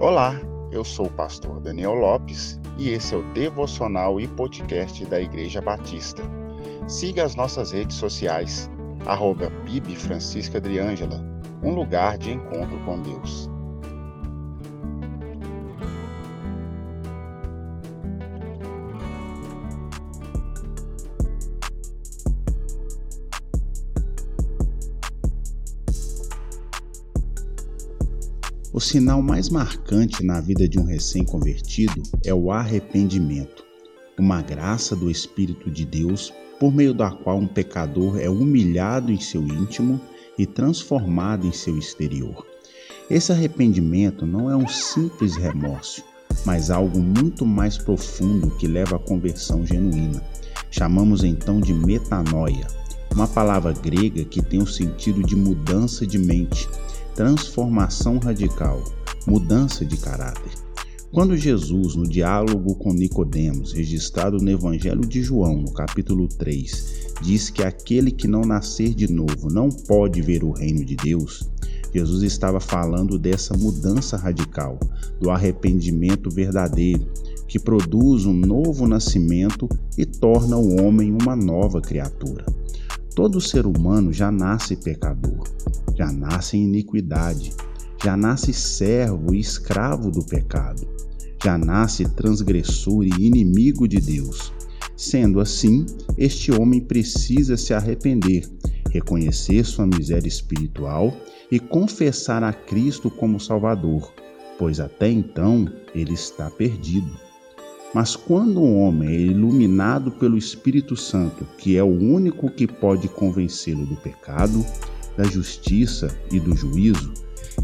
Olá, eu sou o pastor Daniel Lopes e esse é o devocional e podcast da Igreja Batista. Siga as nossas redes sociais, arroba Bibi Francisca um lugar de encontro com Deus. O sinal mais marcante na vida de um recém-convertido é o arrependimento, uma graça do Espírito de Deus por meio da qual um pecador é humilhado em seu íntimo e transformado em seu exterior. Esse arrependimento não é um simples remorso, mas algo muito mais profundo que leva à conversão genuína. Chamamos então de metanoia, uma palavra grega que tem o sentido de mudança de mente transformação radical, mudança de caráter. Quando Jesus, no diálogo com Nicodemos, registrado no Evangelho de João, no capítulo 3, diz que aquele que não nascer de novo não pode ver o reino de Deus, Jesus estava falando dessa mudança radical, do arrependimento verdadeiro, que produz um novo nascimento e torna o homem uma nova criatura. Todo ser humano já nasce pecador, já nasce em iniquidade, já nasce servo e escravo do pecado, já nasce transgressor e inimigo de Deus. Sendo assim, este homem precisa se arrepender, reconhecer sua miséria espiritual e confessar a Cristo como Salvador, pois até então ele está perdido. Mas quando um homem é iluminado pelo Espírito Santo, que é o único que pode convencê-lo do pecado, da justiça e do juízo,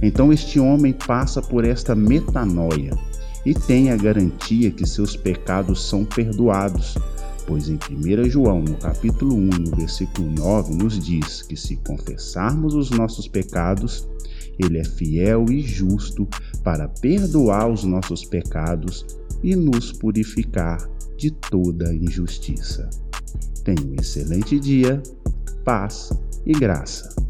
então este homem passa por esta metanoia e tem a garantia que seus pecados são perdoados, pois em 1 João, no capítulo 1, no versículo 9, nos diz que se confessarmos os nossos pecados, ele é fiel e justo para perdoar os nossos pecados e nos purificar de toda injustiça. Tenha um excelente dia, paz e graça.